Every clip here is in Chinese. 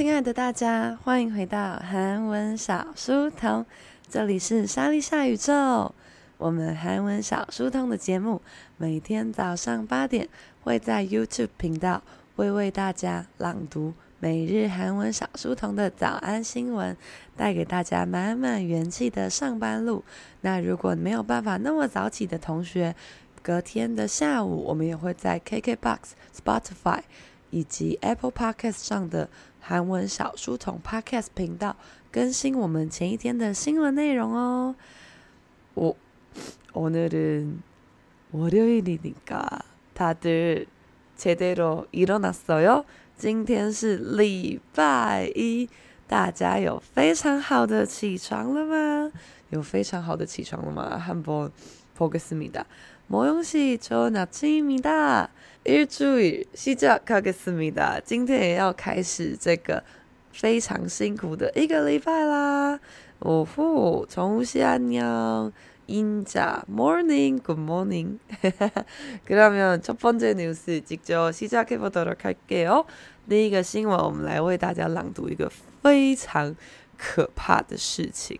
亲爱的大家，欢迎回到韩文小书童，这里是莎莉夏宇宙。我们韩文小书童的节目每天早上八点会在 YouTube 频道会为大家朗读每日韩文小书童的早安新闻，带给大家满满元气的上班路。那如果没有办法那么早起的同学，隔天的下午我们也会在 KKBOX、Spotify。以及 Apple Podcast 上的韩文小书童 Podcast 频道更新我们前一天的新闻内容哦。我오늘은월요일이니까다들제대로일어났어요今天是礼拜一，大家有非常好的起床了吗？有非常好的起床了吗？한번보겠습니다 모영 씨， 좋은 아침입니다。 일주일시작하겠습니다。 今天也要开始这个非常辛苦的一个礼拜啦。哦呼，宠物系安妞，인자 morning good morning。그러면첫번째뉴스직접시작해보도록할게요。 第一个新闻，我们来为大家朗读一个非常可怕的事情。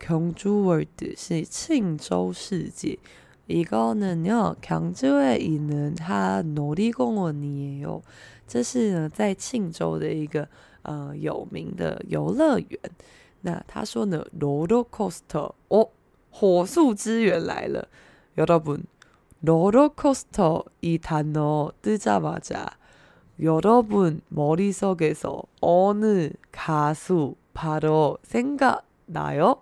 경주월드是庆州世界，이거는요경주에있는한놀이공원이에요。 这是呢在庆州的一个呃有名的游乐园。那他说呢롤러코스터哦，火速支援来了。여러분롤러코스터이단어뜨자마자여러분 머릿속에서어느가수바로생각나요？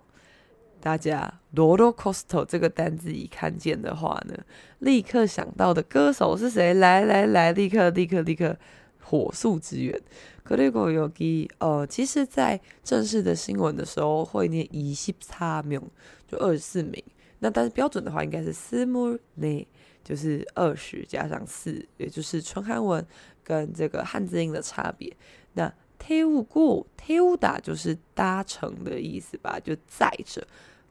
大家 “Lolo Costo” 这个单字一看见的话呢，立刻想到的歌手是谁？来来来，立刻立刻立刻，火速支援！“Kurigoyogi” 呃，其实，在正式的新闻的时候会念“伊西差名”，就二十四名。那但是标准的话应该是“四木内”，就是二十加上四，也就是纯韩文跟这个汉字音的差别。那 “Taewoo-go Taewoo-da” 就是搭乘的意思吧？就载着。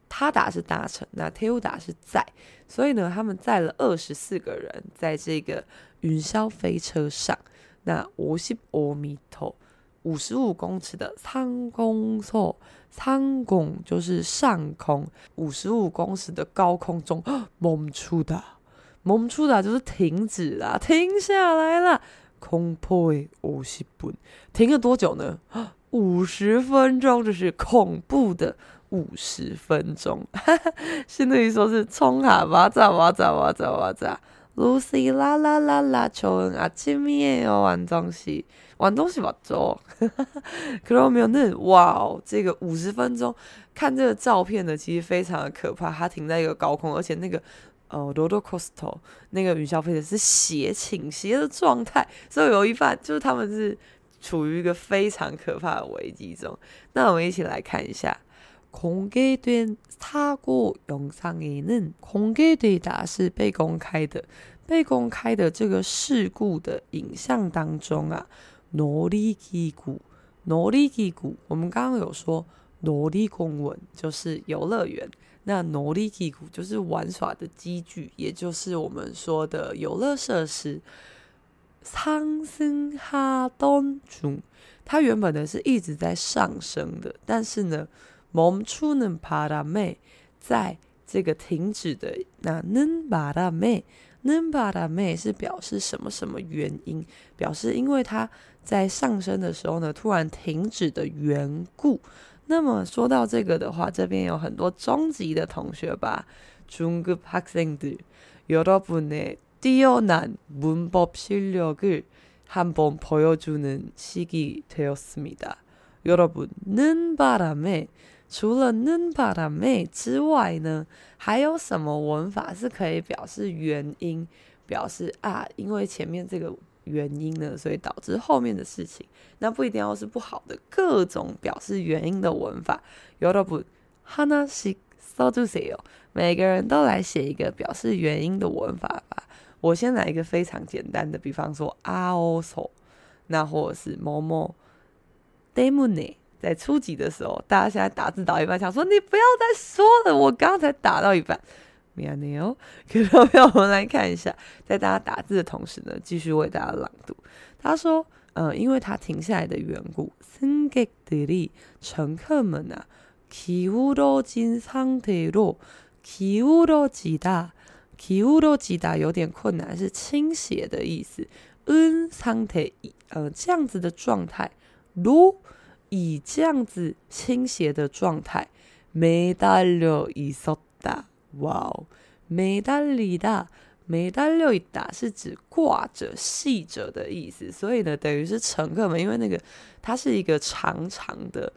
他打是大臣，那 t i 达是在，所以呢，他们载了二十四个人在这个云霄飞车上。那五十五米陀，五十五公尺的苍空错，苍空就是上空五十五公尺的高空中 猛出的，猛出的就是停止啦，停下来了。空破五十分，停了多久呢？五十分钟，这是恐怖的。五十分钟，相当于说是冲啊！哇咋哇咋哇咋哇咋！Lucy 啦啦啦啦，求恩啊，亲密哦，玩东西，玩东西吧，走。可是我没有那哇哦，这个五十分钟看这个照片呢，其实非常的可怕。它停在一个高空，而且那个呃，roller coaster 那个云霄飞车是斜倾斜的状态，所以有一半就是他们是处于一个非常可怕的危机中。那我们一起来看一下。공개된사고영상에는 공개되다是被公开的，被公开的这个事故的影像当中啊，놀이기구，놀이기구，我们刚刚有说놀이공원就是游乐园，那놀이기구就是玩耍的机具，也就是我们说的游乐设施。상승하던 중， 它原本呢是一直在上升的，但是呢。 멈추는바람에在这个停止的那는바람에는바람에是表示什么什么原因？表示因为它在上升的时候呢，突然停止的缘故。 那么说到这个的话，这边有很多中级的同学吧，中级학생들여러분의뛰어난문법실력을한번보여주는시기되었습니다 여러분 는바람에 除了는바람에之外呢，还有什么文法是可以表示原因，表示啊，因为前面这个。原因呢，所以导致后面的事情，那不一定要是不好的，各种表示原因的文法，여러분하나씩써주세요。每个人都来写一个表示原因的文法吧。我先来一个非常简单的，比方说아오소，那或者是某某때문에。 在初级的时候，大家现在打字打一半，想说你不要再说了，我刚才打到一半。没有没有，可是我们来看一下，在大家打字的同时呢，继续为大家朗读。他说：“嗯、呃，因为他停下来的缘故，승객들이乘客们啊，기울어진상태로기울어지다기울어지다有点困难，是倾斜的意思。은상태呃，这样子的状态，로 以这样子倾斜的状态，매달려있었다。”哇哦，매달리다，매달려있다是指挂着、系着的意思，所以呢，等于是乘客们，因为那个它是一个长长的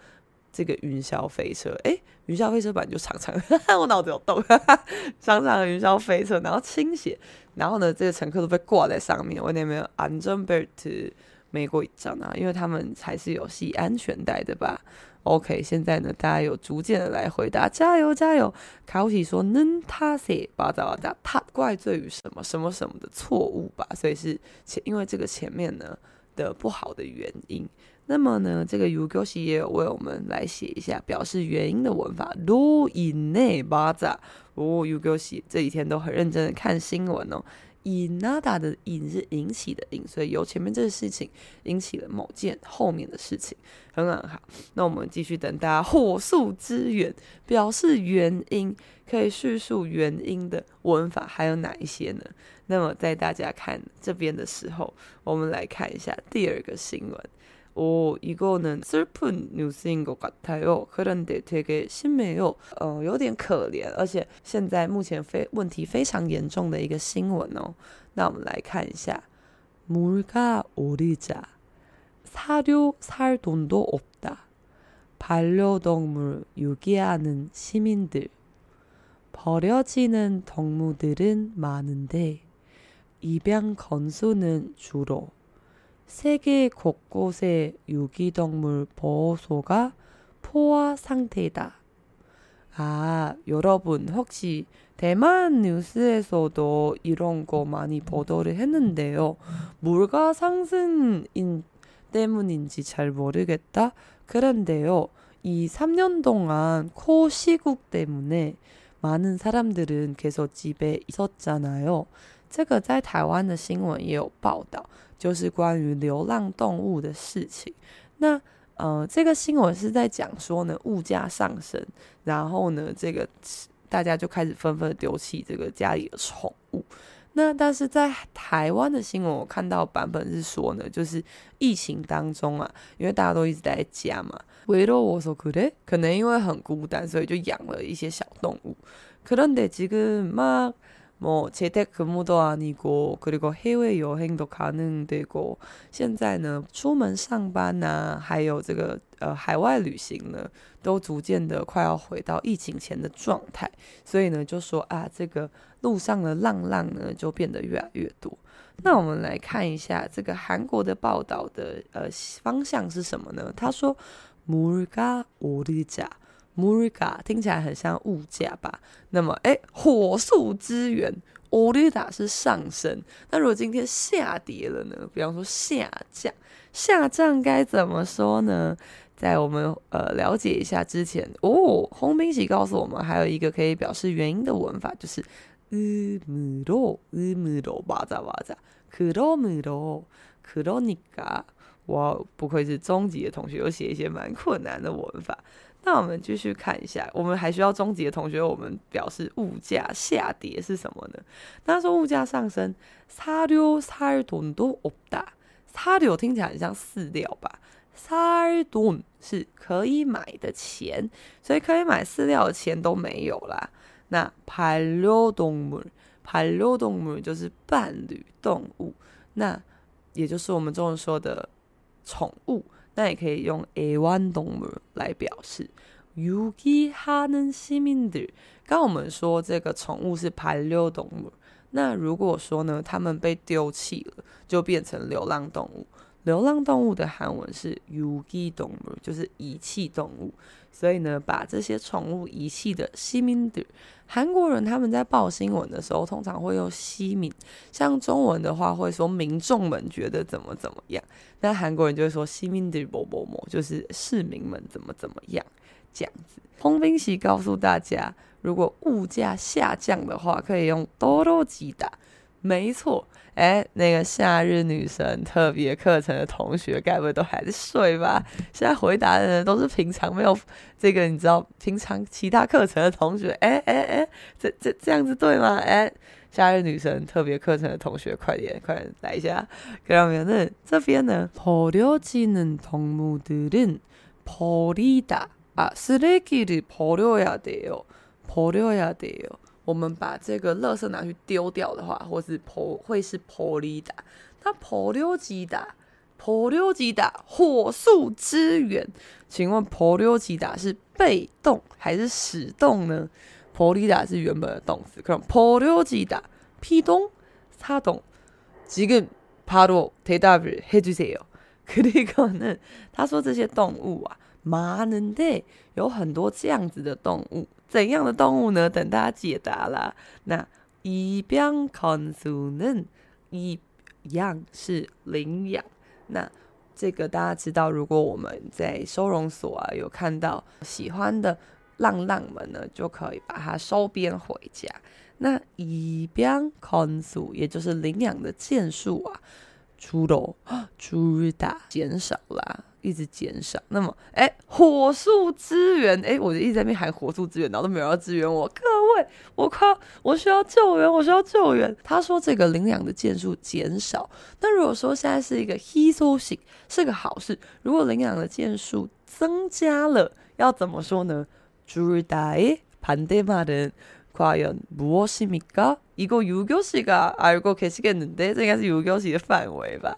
这个云霄飞车，诶，云霄飞车本来就长长的，我脑子有洞，长长的云霄飞车，然后倾斜，然后呢，这个乘客都被挂在上面，为那边안전벨트 没过一张啊因为他们还是有系安全带的吧。Ok 现在呢大家有逐渐的来回答加油加油。卡乌西说能他谁巴扎巴扎。他怪罪于什么？什么什么的错误吧。所以是前因为这个前面呢的不好的原因。那么呢这个 ugo 也有为我们来写一下表示原因的文法。都以内巴扎。哦 ugo 写这几天都很认真的看新闻哦。引那达的引是引起的引，所以由前面这个事情引起了某件后面的事情，很好很好。那我们继续等大家火速支援，表示原因可以叙述原因的文法还有哪一些呢？那么在大家看这边的时候，我们来看一下第二个新闻。 哦，이거는슬픈뉴스인것같아요그런데되게심해요呃，有点可怜，而且现在目前非问题非常严重的一个新闻哦。那我们来看一下，물가오르자사료살돈도없다반려동물유기하는시민들버려지는동물들은많은데입양건수는줄어 세계 곳곳에 유기동물 보호소가 포화 상태다. 아, 여러분 혹시 대만 뉴스에서도 이런 거 많이 보도를 했는데요. 물가 상승인 때문인지 잘 모르겠다. 그런데요. 이 3년 동안 코 시국 때문에 많은 사람들은 계속 집에 있었잖아요. 这个在台湾的新闻也有报道。 就是关于流浪动物的事情。那呃，这个新闻是在讲说呢，物价上升，然后呢，这个大家就开始纷纷丢弃这个家里的宠物。那但是在台湾的新闻，我看到版本是说呢，就是疫情当中啊，因为大家都一直在家嘛，可能因为很孤单，所以就养了一些小动物。 么재택근무도아니고그리고해외여행도가능되고现在呢，出门上班呐、啊，还有这个呃海外旅行呢，都逐渐的快要回到疫情前的状态。所以呢，就说啊，这个路上的浪浪呢，就变得越来越多。那我们来看一下这个韩国的报道的呃方向是什么呢？他说，물가오르자。 Muriga 听起来很像物价吧？那么，哎，火速支援。o r i d a 是上升。那如果今天下跌了呢？比方说下降，下降该怎么说呢？在我们呃了解一下之前，哦，红冰喜告诉我们还有一个可以表示原因的文法，就是 Umuro Umuro 吧扎吧扎，Kuromuro Kuronika。哇，不愧是中级的同学，有写一些蛮困难的文法。那我们继续看一下，我们还需要中级的同学，我们表示物价下跌是什么呢？他说物价上升，사료살돈도없다。사료听起来很像饲料吧？ 살 돈是可以买的钱，所以可以买饲料的钱都没有啦。那반려동물，반려동물就是伴侣动物，那也就是我们中文说的宠物， 那也可以用애완동물来表示。유기하는시민들，刚我们说这个宠物是반려동물，那如果说呢，他们被丢弃了，就变成流浪动物。 流浪动物的韩文是 yugi 动物，就是遗弃动物。所以呢，把这些宠物遗弃的西民 들， 韩国人他们在报新闻的时候，通常会用西民，像中文的话会说民众们觉得怎么怎么样，那韩国人就会说西민들某某某，就是市民们怎么怎么样这样子。洪冰喜告诉大家，如果物价下降的话，可以用多多吉打。没错，哎，那个夏日女神特别课程的同学，该不会都还在睡吧？现在回答的人都是平常没有这个，你知道，平常其他课程的同学。哎哎哎，这这这样子对吗？哎，夏日女神特别课程的同学，快点快点来一下。그러면은这边呢，버려지는动物들은버리다啊，쓰레기를버려야돼요버려야돼요 我们把这个垃圾拿去丢掉的话，或是婆会是婆里达，那婆溜吉达，婆溜吉达火速支援，请问婆溜吉达是被动还是使动呢？婆里达是原本的动词，可能婆溜吉达피동사동지금바로대답을해주세요그리고는他说这些动物啊，많은데有很多这样子的动物。 怎样的动物呢？等大家解答啦。那입양건수는一样是领养。那这个大家知道，如果我们在收容所啊有看到喜欢的浪浪们呢，就可以把它收编回家。那입양건수也就是领养的件数啊， 줄어줄다减少啦。一直减少，那么，哎，火速支援，哎，我就一直在那边喊火速支援，然后都没有要支援我。各位，我靠，我需要救援，我需要救援。他说这个领养的件数减少，那如果说现在是一个희소식，是个好事。如果领养的件数增加了，要怎么说呢？줄다의반대말은과연무엇입니까？ 이거유교씨가알고계시겠는데这应该是유교씨的范围吧？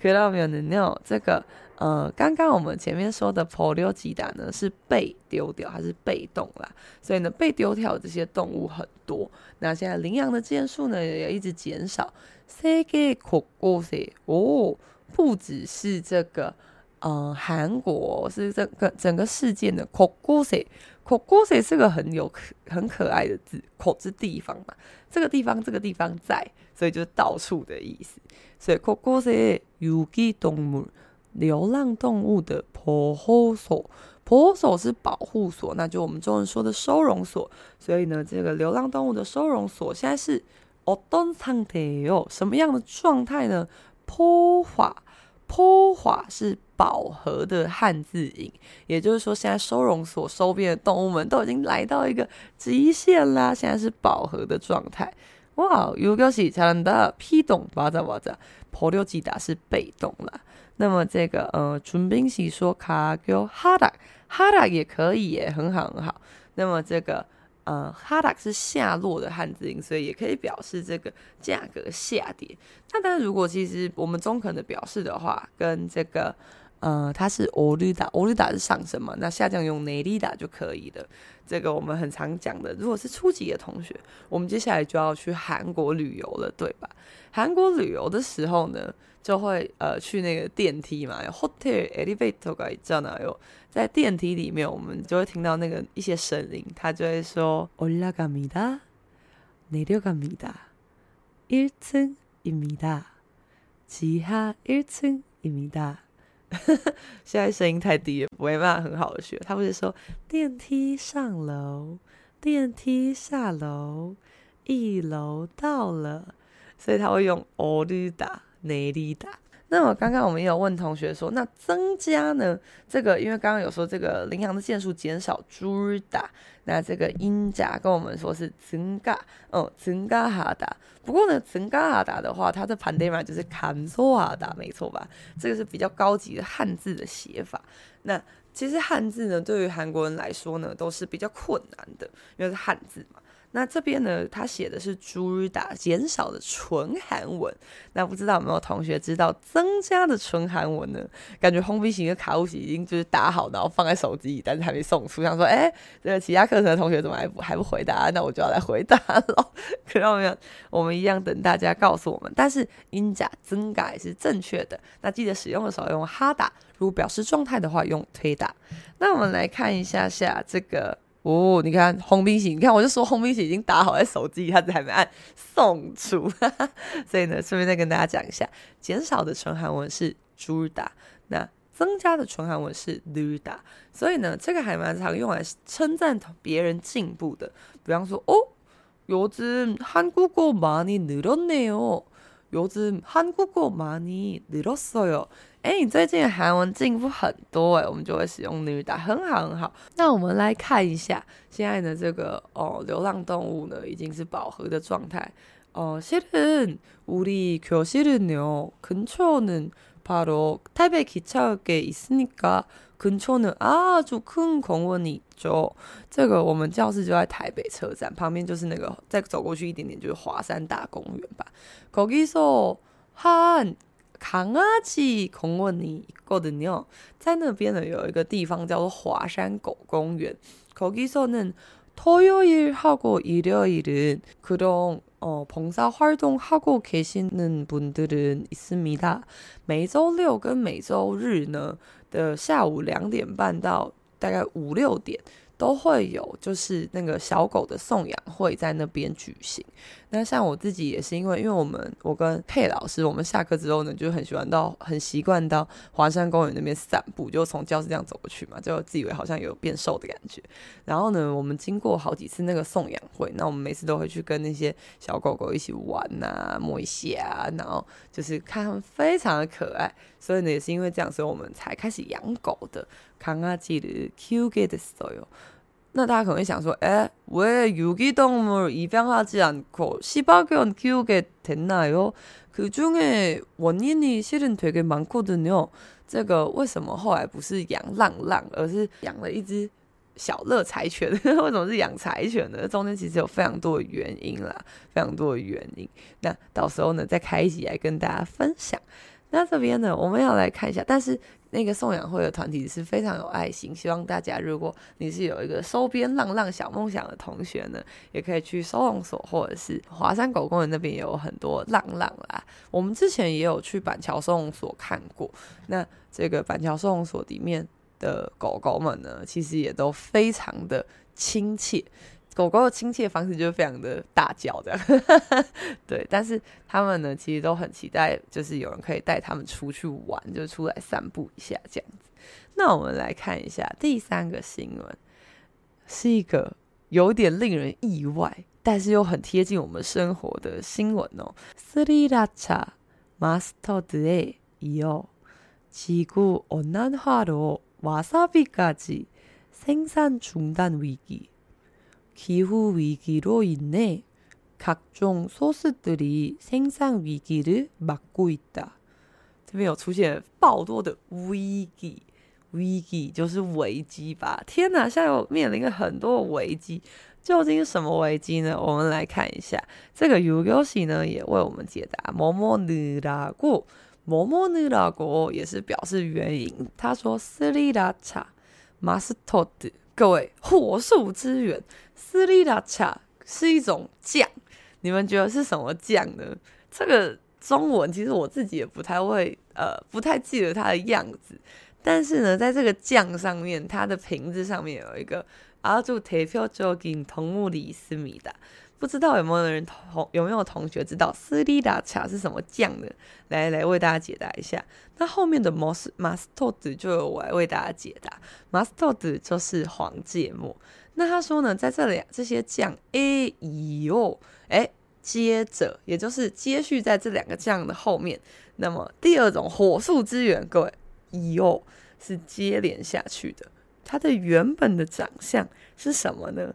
可以让我们有这个。呃，刚刚我们前面说的버려지다呢是被丢掉，还是被动啦？所以呢，被丢掉的这些动物很多。那现在领养的件数呢也一直减少。세계곳곳에哦，不只是这个，呃，韩国是这个整个世界的곳곳에 곳곳에是个很有很可爱的字，口是地方嘛，这个地方这个地方在，所以就是到处的意思。所以곳곳에유기동물流浪动物的保护所，保护所是保护所，那就我们中文说的收容所。所以呢，这个流浪动物的收容所现在是어떤상태요？什么样的状态呢？포 화， 泼华是饱和的汉字音，也就是说，现在收容所收编的动物们都已经来到一个极限啦，现在是饱和的状态。哇，如果是才能的批动哇扎哇扎，破六吉达是被动啦。那么这个呃，纯冰喜说卡叫哈达哈达也可以耶，很好很好。那么这个。呃哈达是下落的汉字音所以也可以表示这个价格下跌。那但是如果其实我们中肯的表示的话跟这个呃它是欧绿达欧绿达是上升嘛那下降用 na 就可以了。这个我们很常讲的如果是初级的同学我们接下来就要去韩国旅游了对吧？韩国旅游的时候呢就会呃去那个电梯嘛，有 hotel elevator が있잖아요。在电梯里面，我们就会听到那个一些声音，他就会说올라갑니다내려갑니다1층입니다 지하1층입니다现在声音太低了，不会办法很好的学。他不是说电梯上楼，电梯下楼，一楼到了，所以他会用오르다、 内力大，那么刚刚我们也有问同学说，那增加呢，这个因为刚刚有说这个羚羊的件数减少朱打，那这个音甲跟我们说是增加哦增加哈达，不过呢增加哈达的话，它的盘带嘛就是坎错哈达，没错吧？这个是比较高级的汉字的写法。那其实汉字呢对于韩国人来说呢，都是比较困难的，因为是汉字嘛。那这边呢，他写的是朱日打减少的纯韩文。那不知道有没有同学知道增加的纯韩文呢？感觉红笔型的卡路西已经就是打好，然后放在手机里，但是还没送出。想说，哎，这个其他课程的同学怎么还不还不回答？那我就要来回答了。可让我们我们一样等大家告诉我们。但是音假增改是正确的。那记得使用的时候用哈打，如果表示状态的话用推打。那我们来看一下下这个。哦，你看红兵喜，你看我就说红兵喜已经打好在手机，他还没按送出，所以呢，顺便再跟大家讲一下，减少的纯韩文是猪打，那增加的纯韩文是绿打，所以呢，这个还蛮常用来称赞别人进步的，比方说哦，요즘한국어많이늘었네요，요즘한국어많이늘었어요。 哎，你最近韩文进步很多哎，我们就会使用느다，很好很好。那我们来看一下现在的这个哦，流浪动物呢已经是饱和的状态。哦，실은우리교실은요근처는바로타이베이기차역에있으니까근처는아주큰공원이있죠。这个我们教室就在台北车站旁边，就是那个再走过去一点点就是华山大公园吧。거기서한 강아지公园里过的妞，在那边呢有一个地方叫做华山狗公园。거기서는토요일하고일요일은그런어봉사활동하고계시는분들은있습니다。每周六跟每周日呢的下午两点半到大概五六点。 都会有，就是那个小狗的送养会在那边举行。那像我自己也是，因为因为我们我跟佩老师，我们下课之后呢，就很喜欢到很习惯到华山公园那边散步，就从教室这样走过去嘛，就自以为好像有变瘦的感觉。然后呢，我们经过好几次那个送养会，那我们每次都会去跟那些小狗狗一起玩啊，摸一下啊，然后就是看它们非常的可爱。所以呢，也是因为这样，所以我们才开始养狗的。 강아지를키우게됐어요。那大家可能会想说，哎，왜유기동물입양하지않고시바견키우게됐나요그중에원인이실은되게많거든요。这个为什么后来不是养浪浪，而是养了一只小乐柴犬？为什么是养柴犬呢？中间其实有非常多的原因啦，非常多的原因。那到时候呢，再开一集来跟大家分享。那这边呢，我们要来看一下，但是。 那个送养会的团体是非常有爱心，希望大家，如果你是有一个收编浪浪小梦想的同学呢，也可以去收容所或者是华山狗公园那边也有很多浪浪啦。我们之前也有去板桥收容所看过，那这个板桥收容所里面的狗狗们呢，其实也都非常的亲切。狗狗的亲切方式就是非常的大叫的，对，但是他们呢，其实都很期待，就是有人可以带他们出去玩，就出来散步一下这样子。那我们来看一下第三个新闻，是一个有点令人意外，但是又很贴近我们生活的新闻哦。斯里拉茶마스터드에이어지구온난화로와사비까지생산중단위기 기후위기로인해각종소스들이생산위기를맞고있다。这边有出现爆多的危机，危机就是危机吧？天哪，现在又面临了很多危机，究竟是什么危机呢？我们来看一下，这个유교시呢也为我们解答。뭐뭐느라고，뭐뭐느라고也是表示原因。他说스리라차마스터드。 各位，火速支援斯里达恰是一种酱，你们觉得是什么酱呢？这个中文其实我自己也不太会，呃，不太记得它的样子。但是呢，在这个酱上面，它的瓶子上面有一个阿祖铁票就金同木里斯米达，不知道有没有人同有没有同学知道斯里达茶是什么酱呢？来来为大家解答一下。那后面的摩斯马斯托德就由我来为大家解答。马斯托德就是黄芥末。那他说呢，在这里这些酱，哎哟，哎，接着，也就是接续在这两个酱的后面。那么第二种火速支援，各位，哟，是接连下去的。它的原本的长相是什么呢？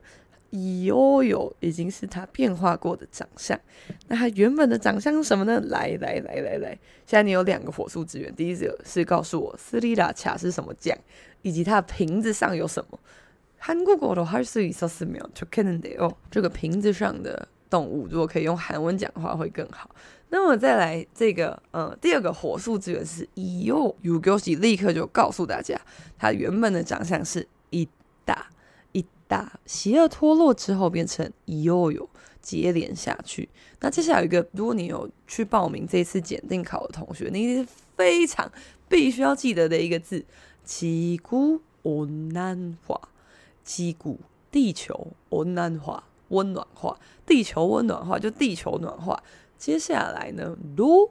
哟哟，已经是它变化过的长相。那它原本的长相是什么呢？来来来来来，现在你有两个火速支援。第一个是告诉我斯里拉卡是什么酱，以及它的瓶子上有什么。韩国语的话是以说是没有，就可能得哦。这个瓶子上的动物，如果可以用韩文讲的话会更好。那么再来这个，呃，第二个火速支援是哟哟，有给我立刻就告诉大家，它原本的长相是一大大，邪恶脱落之后变成悠悠接连下去。那接下来有一个，如果你有去报名这次检定考的同学，你是非常必须要记得的一个字：奇古温暖化，奇古地球温暖化，温暖化地球温暖化就地球暖化。接下来呢，如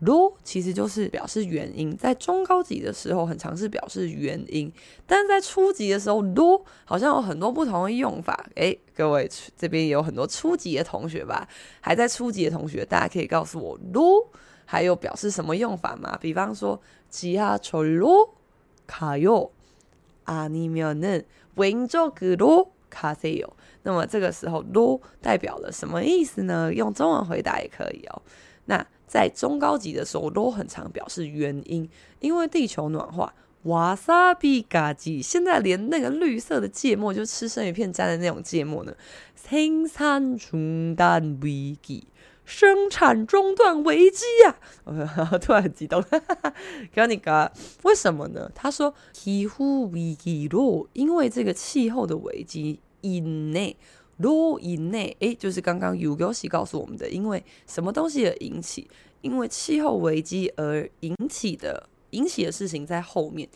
罗其实就是表示原因，在中高级的时候很常是表示原因，但是在初级的时候，罗好像有很多不同的用法。诶，各位这边有很多初级的同学吧？还在初级的同学，大家可以告诉我罗还有表示什么用法吗？比方说，지하철로가요아니면은 왼쪽으로가세요。那么这个时候，로代表了什么意思呢？用中文回答也可以哦。那 在中高级的时候，都很常表示原因，因为地球暖化。哇塞，比嘎吉！现在连那个绿色的芥末，就吃生鱼片沾的那种芥末呢，生产中断危机，生产中断危机呀！突然很激动，哈哈哈哈！你，为什么呢？他说 几乎危机咯，因为这个气候的危机以内。咯因内，诶，就是刚刚有消息告诉我们的，因为什么东西而引起？因为气候危机而引起的引起的事情在后面。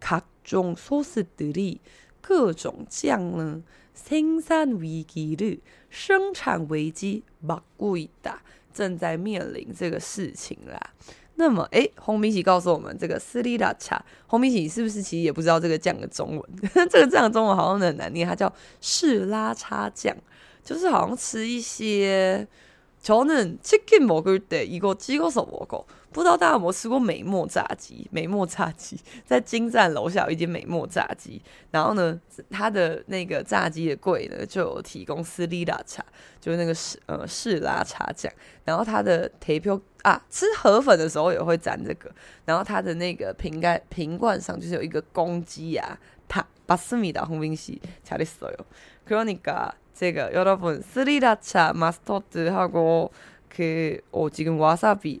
各种소스들이各种酱呢？生产危机的生产危机，막고 있다，正在面临这个事情啦。 那么，诶，红米奇告诉我们，这个斯里拉茶，红米奇是不是其实也不知道这个酱的中文？这个酱的中文好像很难念，它叫士拉茶酱，就是好像吃一些。저는치킨먹을때이거찍어서먹어。 不知道大家有没有吃过美墨炸鸡？美墨炸鸡在京站楼下有一间美墨炸鸡，然后呢，它的那个炸鸡的柜呢就有提供斯里拉茶，就是那个士呃士拉茶酱。然后它的提票啊，吃河粉的时候也会沾这个。然后它的那个瓶盖瓶罐上就是有一个公鸡呀，它巴斯米达红冰西查理斯有。그러니까这个여러분斯里拉茶마스터드하고그어지금와사비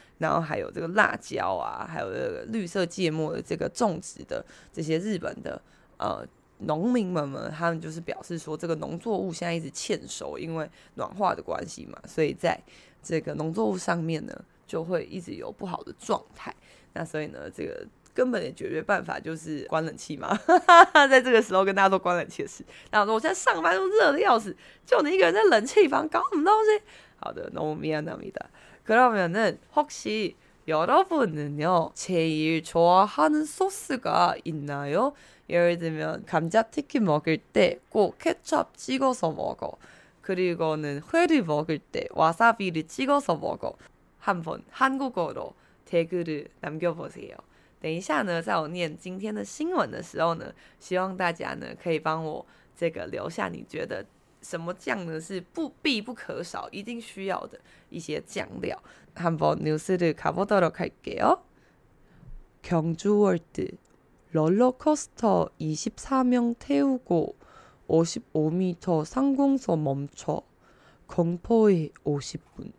然后还有这个辣椒啊，还有绿色芥末的这个种植的这些日本的呃农民们们，他们就是表示说，这个农作物现在一直欠收，因为暖化的关系嘛，所以在这个农作物上面呢，就会一直有不好的状态。那所以呢，这个根本的解决办法就是关冷气嘛。在这个时候跟大家说关冷气的事。那我说我现在上班都热的要死，就你一个人在冷气房搞什么东西？好的，那我们咪呀那咪哒。 그러면은 혹시 여러분은요 제일 좋아하는 소스가 있나요? 예를 들면 감자튀김 먹을 때 꼭 케첩 찍어서 먹어. 그리고는 회를 먹을 때 와사비를 찍어서 먹어. 한번 한국어로 댓글을 남겨보세요. 等一下呢，在我念今天的新闻的时候呢，希望大家呢可以帮我这个留下你觉得。 什么酱呢？是不必不可少，一定需要的一些酱料。한번뉴스를가보도록할게요 경주월드롤러코스터24명태우고55미터상공서멈춰공포의50분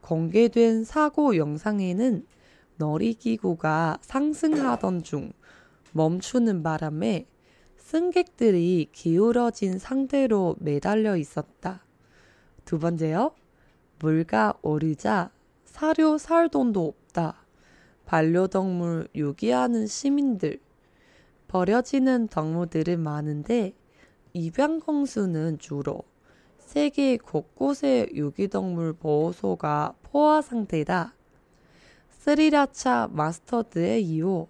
공개된사고영상에는놀이기구가상승하던중멈추는바람에 승객들이 기울어진 상태로 매달려 있었다. 두 번째요. 물가 오르자 사료 살 돈도 없다. 반려동물 유기하는 시민들. 버려지는 동물들은 많은데 입양 건수는 주로 세계 곳곳의 유기동물 보호소가 포화 상태다. 스리라차 마스터드의 이후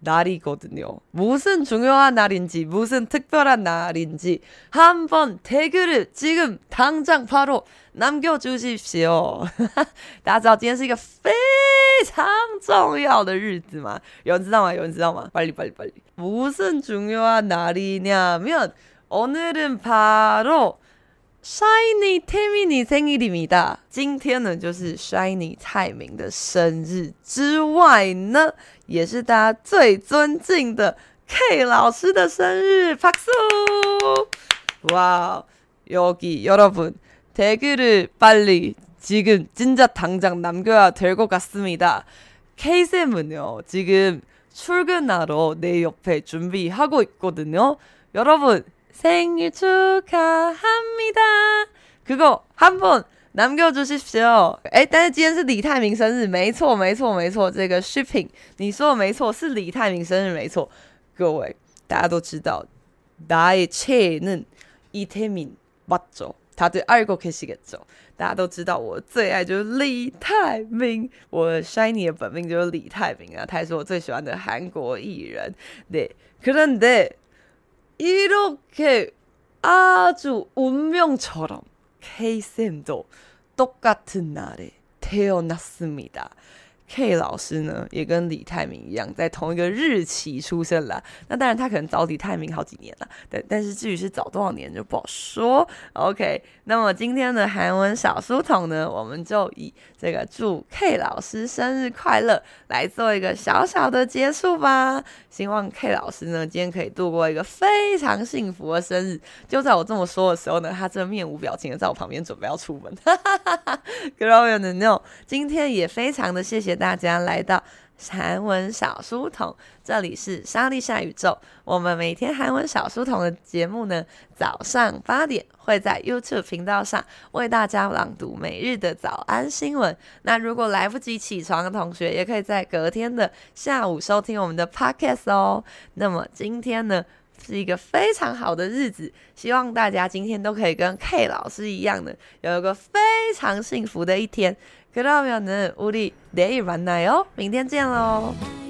날이거든요. 무슨 중요한 날인지, 무슨 특별한 날인지 한번 댓글을 지금 당장 바로 남겨주십시오. 大家知道今天是一个非常重要的日子吗？有人知道吗？有人知道吗？빨리빨리빨리. 무슨 중요한 날이냐면 오늘은 바로 Shiny 泰明的生日的，今天呢就是 Shiny 泰明的生日之外呢，也是大家最尊敬的 K 老师的生日，박수！哇，여기여러분댓글을빨리지금진짜당장남겨야될것같습니다 K 쌤은요지금출근하러내옆에준비하고있거든요여러분 생일 축하합니다. 그거 한번 남겨주십시오. 诶，但是今天是李泰明生日，没错，没错，没错。这个 shipping 你说的没错，是李泰明生日没错。各位大家都知道，나의 최애는 이태민 맞죠? 다들 알고 계시겠죠? 大家都知道我最爱就是李泰明，我 Shiny 的本命就是李泰明啊，他是我最喜欢的韩国艺人。对，그런데 이렇게 아주 운명처럼 K쌤도 똑같은 날에 태어났습니다. K 老师呢，也跟李泰明一样，在同一个日期出生了。那当然，他可能早李泰明好几年了。对，但是至于是早多少年就不好说。OK，那么今天的韩文小书童呢，我们就以这个祝 K 老师生日快乐来做一个小小的结束吧。希望 K 老师呢，今天可以度过一个非常幸福的生日。就在我这么说的时候呢，他正面无表情的在我旁边准备要出门。哈哈哈哈哈。各位朋友，今天也非常的谢谢。大家来到韩文小书童，这里是莎莉夏宇宙。我们每天韩文小书童的节目呢，早上八点会在 YouTube 频道上为大家朗读每日的早安新闻。那如果来不及起床的同学，也可以在隔天的下午收听我们的 Podcast 哦。那么今天呢，是一个非常好的日子，希望大家今天都可以跟 K 老师一样的，有一个非常幸福的一天。 그러면은 우리 내일 만나요. 맹디언지로